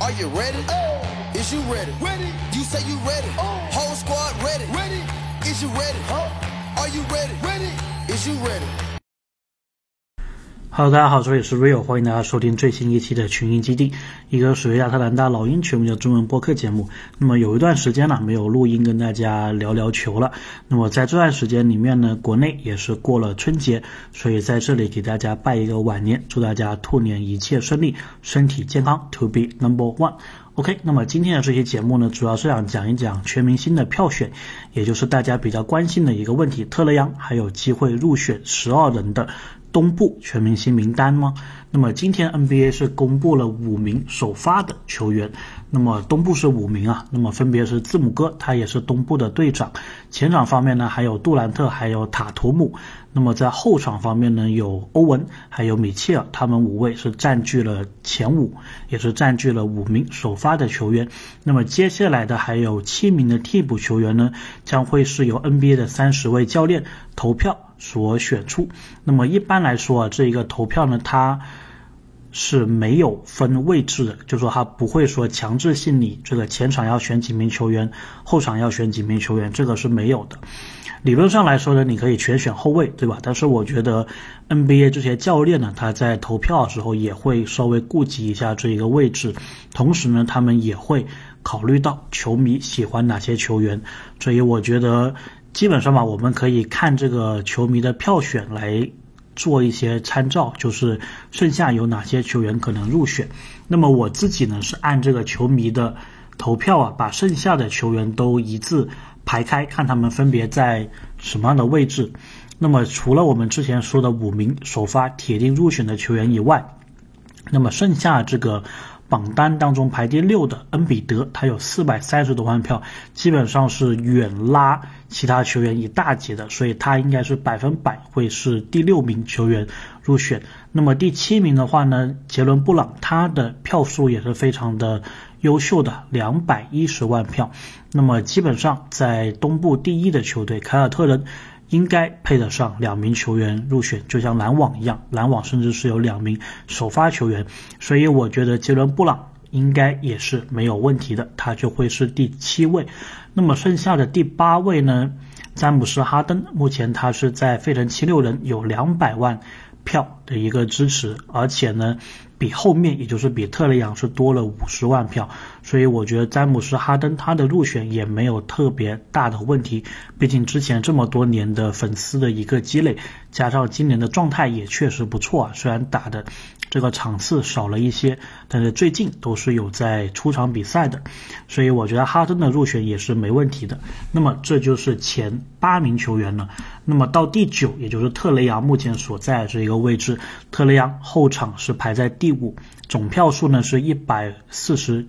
Are you ready? Oh. Is you ready? Ready. You say you ready. Oh. Whole squad ready. Ready. Is you ready? Huh? Are you ready? Ready. Is you ready? Hello，大家好，这里是 Rio，欢迎大家收听最新一期的群英基地，一个属于亚特兰大老鹰球迷的中文播客节目。那么有一段时间了没有录音跟大家聊聊球了。那么在这段时间里面呢，国内也是过了春节，所以在这里给大家拜一个晚年，祝大家兔年一切顺利，身体健康，To be number one。OK，那么今天的这期节目呢，主要是想讲一讲全明星的票选，也就是大家比较关心的一个问题：特雷杨还有机会入选十二人的东部全明星名单吗？那么今天 NBA 是公布了五名首发的球员，那么东部是五名啊，那么分别是字母哥，他也是东部的队长。前场方面呢，还有杜兰特，还有塔图姆。那么在后场方面呢，有欧文，还有米切尔，他们五位是占据了前五，也是占据了五名首发的球员。那么接下来的还有七名的替补球员呢，将会是由 NBA 的三十位教练投票所选出。那么一般来说啊，这一个投票呢，它是没有分位置的，就说他不会说强制性你这个前场要选几名球员，后场要选几名球员，这个是没有的。理论上来说呢，你可以全选后卫，对吧？但是我觉得 NBA 这些教练呢，他在投票的时候也会稍微顾及一下这一个位置，同时呢，他们也会考虑到球迷喜欢哪些球员，所以我觉得基本上吧，我们可以看这个球迷的票选来。做一些参照，就是剩下有哪些球员可能入选。那么我自己呢是按这个球迷的投票啊，把剩下的球员都一字排开，看他们分别在什么样的位置。那么除了我们之前说的五名首发铁定入选的球员以外，那么剩下这个。榜单当中排第六的恩比德，他有四百三十多万票，基本上是远拉其他球员一大截的，所以他应该是百分百会是第六名球员入选。那么第七名的话呢，杰伦布朗，他的票数也是非常的优秀的，两百一十万票。那么基本上在东部第一的球队凯尔特人。应该配得上两名球员入选，就像篮网一样，篮网甚至是有两名首发球员，所以我觉得杰伦布朗应该也是没有问题的，他就会是第七位。那么剩下的第八位呢？詹姆斯哈登，目前他是在费城七六人有两百万票的一个支持，而且呢。比后面，也就是比特雷杨是多了五十万票，所以我觉得詹姆斯哈登他的入选也没有特别大的问题，毕竟之前这么多年的粉丝的一个积累，加上今年的状态也确实不错啊，虽然打的这个场次少了一些，但是最近都是有在出场比赛的，所以我觉得哈登的入选也是没问题的。那么这就是前八名球员了，那么到第九，也就是特雷杨目前所在这一个位置，特雷杨后场是排在第。五，总票数呢是一百四十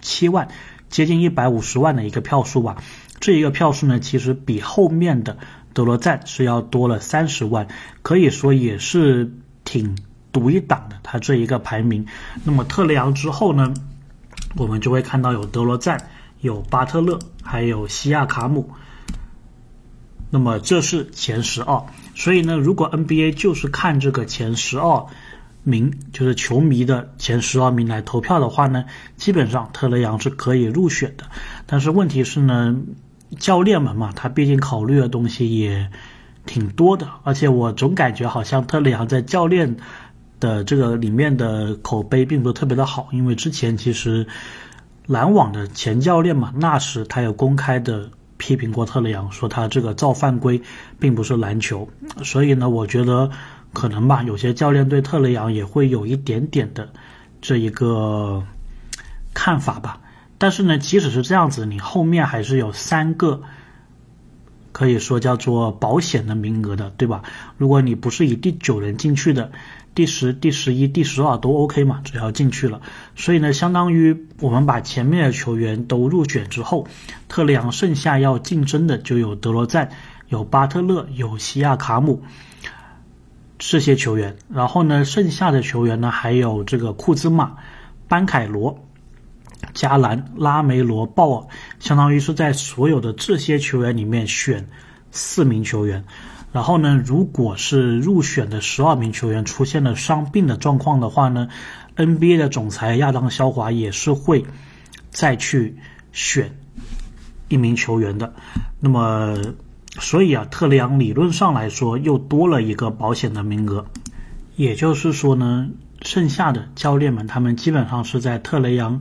七万，接近一百五十万的一个票数吧。这一个票数呢，其实比后面的德罗赞是要多了三十万，可以说也是挺独一档的。他这一个排名，那么特雷杨之后呢，我们就会看到有德罗赞、有巴特勒，还有西亚卡姆。那么这是前十二，所以呢，如果 NBA 就是看这个前十二。名就是球迷的前十二名来投票的话呢，基本上特雷杨是可以入选的。但是问题是呢，教练们嘛，他毕竟考虑的东西也挺多的，而且我总感觉好像特雷杨在教练的这个里面的口碑并不是特别的好，因为之前其实篮网的前教练嘛，纳什他有公开的批评过特雷杨，说他这个造犯规并不是篮球，所以呢，我觉得。可能吧，有些教练对特雷杨也会有一点点的这一个看法吧。但是呢，即使是这样子，你后面还是有三个可以说叫做保险的名额的，对吧？如果你不是以第九人进去的，第十、第十一、第十二都 OK 嘛，只要进去了。所以呢，相当于我们把前面的球员都入选之后，特雷杨剩下要竞争的就有德罗赞、有巴特勒、有西亚卡姆。这些球员，然后呢，剩下的球员呢，还有这个库兹马、班凯罗、加兰、拉梅罗、鲍尔，相当于是在所有的这些球员里面选四名球员。然后呢，如果是入选的十二名球员出现了伤病的状况的话呢，NBA 的总裁亚当肖华也是会再去选一名球员的。那么，所以啊，特雷杨理论上来说又多了一个保险的名额。也就是说呢，剩下的教练们他们基本上是在特雷杨、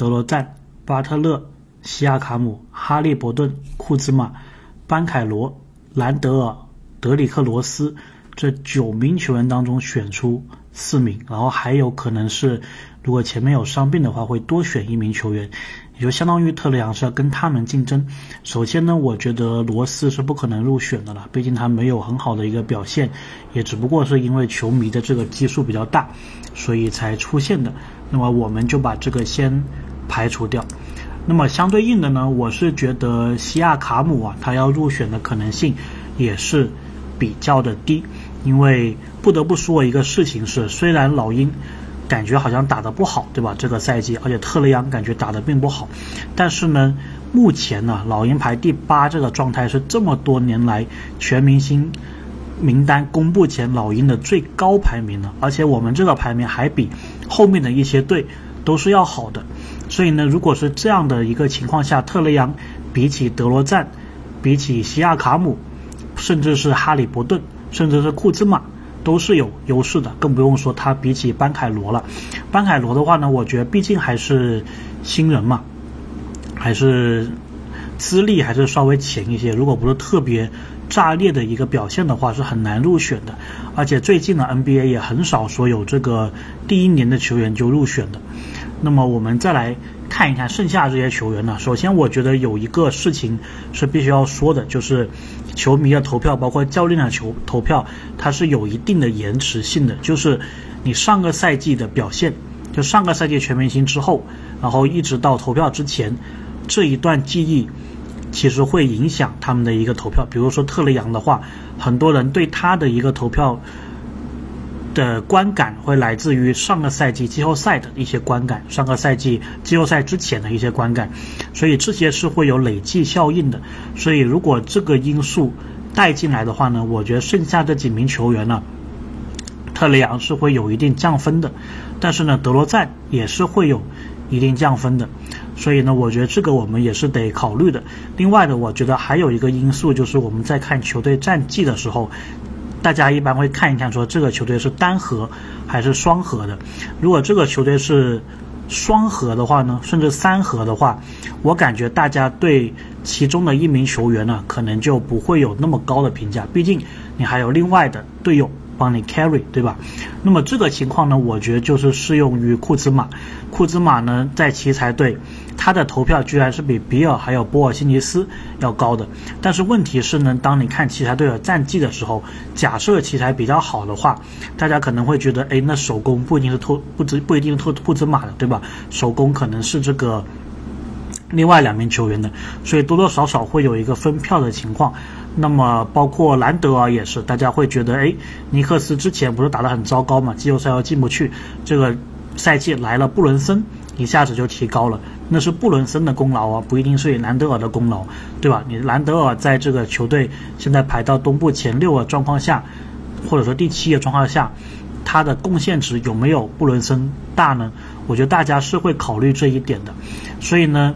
德罗赞、巴特勒、西亚卡姆、哈利伯顿、库兹马、班凯罗、兰德尔、德里克罗斯这九名球员当中选出四名，然后还有可能是如果前面有伤病的话，会多选一名球员。也就相当于特雷杨是要跟他们竞争。首先呢，我觉得罗斯是不可能入选的了，毕竟他没有很好的一个表现，也只不过是因为球迷的这个基数比较大，所以才出现的。那么我们就把这个先排除掉。那么相对应的呢，我是觉得西亚卡姆啊，他要入选的可能性也是比较的低，因为不得不说一个事情是，虽然老鹰。感觉好像打得不好，对吧？这个赛季，而且特雷杨感觉打得并不好。但是呢，目前呢，老鹰排第八这个状态是这么多年来全明星名单公布前老鹰的最高排名了。而且我们这个排名还比后面的一些队都是要好的。所以呢，如果是这样的一个情况下，特雷杨比起德罗赞，比起西亚卡姆，甚至是哈里伯顿，甚至是库兹马。都是有优势的，更不用说他比起班凯罗了。班凯罗的话呢，我觉得毕竟还是新人嘛，还是资历还是稍微浅一些。如果不是特别炸裂的一个表现的话，是很难入选的。而且最近的 NBA 也很少说有这个第一年的球员就入选的。那么我们再来看一看剩下这些球员呢。首先，我觉得有一个事情是必须要说的，就是。球迷的投票，包括教练的球投票，它是有一定的延迟性的。就是你上个赛季的表现，就上个赛季全明星之后，然后一直到投票之前这一段记忆，其实会影响他们的一个投票。比如说特雷杨的话，很多人对他的一个投票。的观感会来自于上个赛季季后赛的一些观感，上个赛季季后赛之前的一些观感，所以这些是会有累计效应的。所以如果这个因素带进来的话呢，我觉得剩下这几名球员呢，特雷杨是会有一定降分的，但是呢，德罗赞也是会有一定降分的。所以呢，我觉得这个我们也是得考虑的。另外呢，我觉得还有一个因素就是我们在看球队战绩的时候。大家一般会看一看，说这个球队是单核还是双核的。如果这个球队是双核的话呢，甚至三核的话，我感觉大家对其中的一名球员呢，可能就不会有那么高的评价。毕竟你还有另外的队友。帮你 carry 对吧？那么这个情况呢，我觉得就是适用于库兹马。库兹马呢，在奇才队，他的投票居然是比比尔还有波尔辛尼斯要高的。但是问题是呢，当你看奇才队的战绩的时候，假设奇才比较好的话，大家可能会觉得，哎，那首攻不一定是托不不不一定是托库兹马的，对吧？首攻可能是这个另外两名球员的，所以多多少少会有一个分票的情况。那么包括兰德尔也是，大家会觉得，哎，尼克斯之前不是打得很糟糕嘛，季后赛要进不去，这个赛季来了布伦森，一下子就提高了，那是布伦森的功劳啊，不一定是兰德尔的功劳，对吧？你兰德尔在这个球队现在排到东部前六的状况下，或者说第七的状况下，他的贡献值有没有布伦森大呢？我觉得大家是会考虑这一点的，所以呢。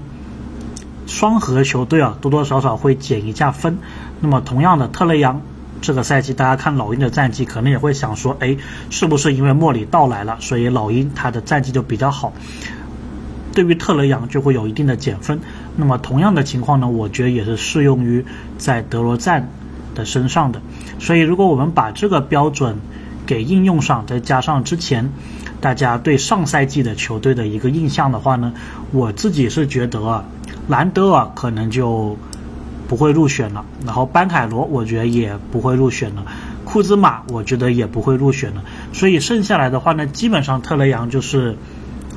双核球队啊，多多少少会减一下分。那么同样的，特雷杨这个赛季，大家看老鹰的战绩，可能也会想说，哎，是不是因为莫里到来了，所以老鹰他的战绩就比较好？对于特雷杨就会有一定的减分。那么同样的情况呢，我觉得也是适用于在德罗赞的身上的。所以如果我们把这个标准给应用上，再加上之前大家对上赛季的球队的一个印象的话呢，我自己是觉得。兰德尔可能就不会入选了，然后班凯罗我觉得也不会入选了，库兹马我觉得也不会入选了，所以剩下来的话呢，基本上特雷杨就是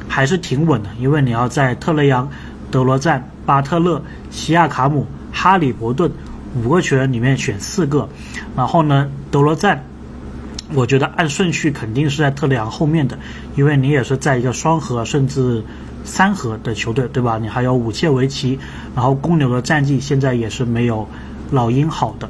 还是挺稳的，因为你要在特雷杨、德罗赞、巴特勒、西亚卡姆、哈里伯顿五个球员里面选四个，然后呢，德罗赞，我觉得按顺序肯定是在特雷杨后面的，因为你也是在一个双核甚至。三核的球队，对吧？你还有武切维奇，然后公牛的战绩现在也是没有老鹰好的。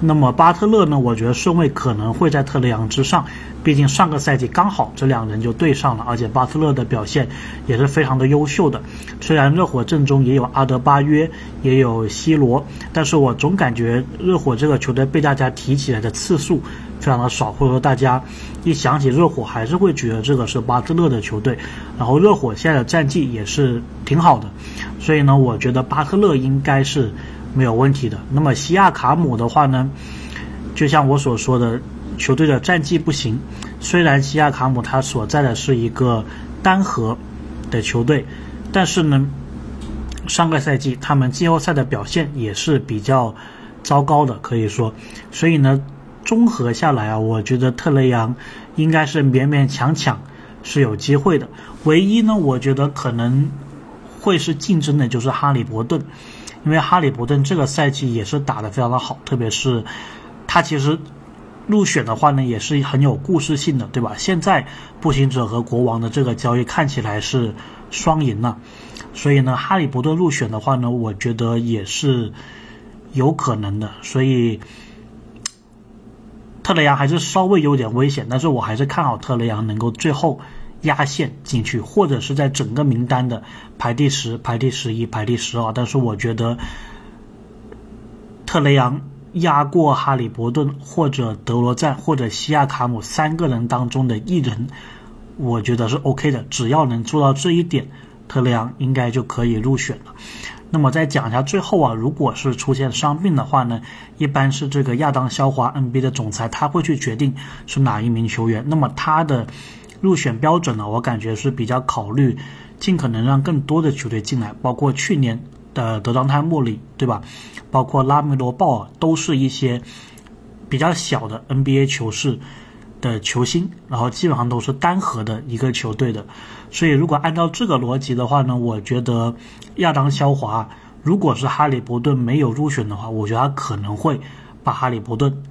那么巴特勒呢？我觉得顺位可能会在特雷杨之上，毕竟上个赛季刚好这两人就对上了，而且巴特勒的表现也是非常的优秀的。虽然热火阵中也有阿德巴约，也有西罗，但是我总感觉热火这个球队被大家提起来的次数非常的少，或者说大家一想起热火还是会觉得这个是巴特勒的球队。然后热火现在的战绩也是挺好的，所以呢，我觉得巴特勒应该是。没有问题的。那么西亚卡姆的话呢，就像我所说的，球队的战绩不行。虽然西亚卡姆他所在的是一个单核的球队，但是呢，上个赛季他们季后赛的表现也是比较糟糕的，可以说。所以呢，综合下来啊，我觉得特雷杨应该是勉勉强强是有机会的。唯一呢，我觉得可能会是竞争的就是哈利伯顿。因为哈利伯顿这个赛季也是打得非常的好，特别是他其实入选的话呢，也是很有故事性的，对吧？现在步行者和国王的这个交易看起来是双赢了，所以呢，哈利伯顿入选的话呢，我觉得也是有可能的。所以特雷杨还是稍微有点危险，但是我还是看好特雷杨能够最后。压线进去，或者是在整个名单的排第十、排第十一、排第十二。但是我觉得特雷杨压过哈利伯顿或者德罗赞或者西亚卡姆三个人当中的一人，我觉得是 OK 的。只要能做到这一点，特雷杨应该就可以入选了。那么再讲一下最后啊，如果是出现伤病的话呢，一般是这个亚当肖华 NBA 的总裁他会去决定是哪一名球员。那么他的。入选标准呢，我感觉是比较考虑尽可能让更多的球队进来，包括去年的德章泰莫里，对吧？包括拉梅罗鲍尔，都是一些比较小的 NBA 球市的球星，然后基本上都是单核的一个球队的。所以如果按照这个逻辑的话呢，我觉得亚当肖华如果是哈利伯顿没有入选的话，我觉得他可能会把哈利伯顿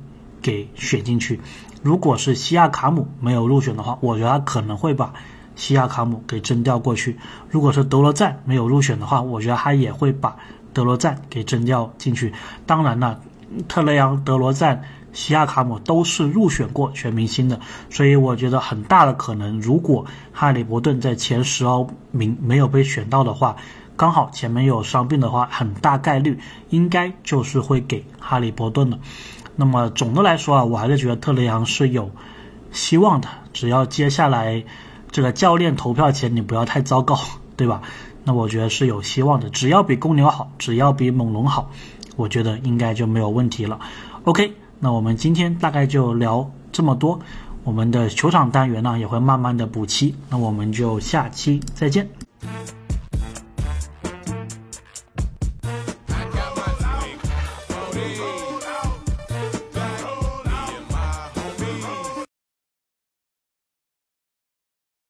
给选进去。如果是西亚卡姆没有入选的话，我觉得他可能会把西亚卡姆给征调过去。如果是德罗赞没有入选的话，我觉得他也会把德罗赞给征调进去。当然了，特雷杨、德罗赞、西亚卡姆都是入选过全明星的，所以我觉得很大的可能，如果哈利伯顿在前十二名没有被选到的话，刚好前面有伤病的话，很大概率应该就是会给哈利伯顿的。那么总的来说啊，我还是觉得特雷杨是有希望的。只要接下来这个教练投票前你不要太糟糕，对吧？那我觉得是有希望的。只要比公牛好，只要比猛龙好，我觉得应该就没有问题了。OK，那我们今天大概就聊这么多。我们的球场单元呢也会慢慢的补齐。那我们就下期再见。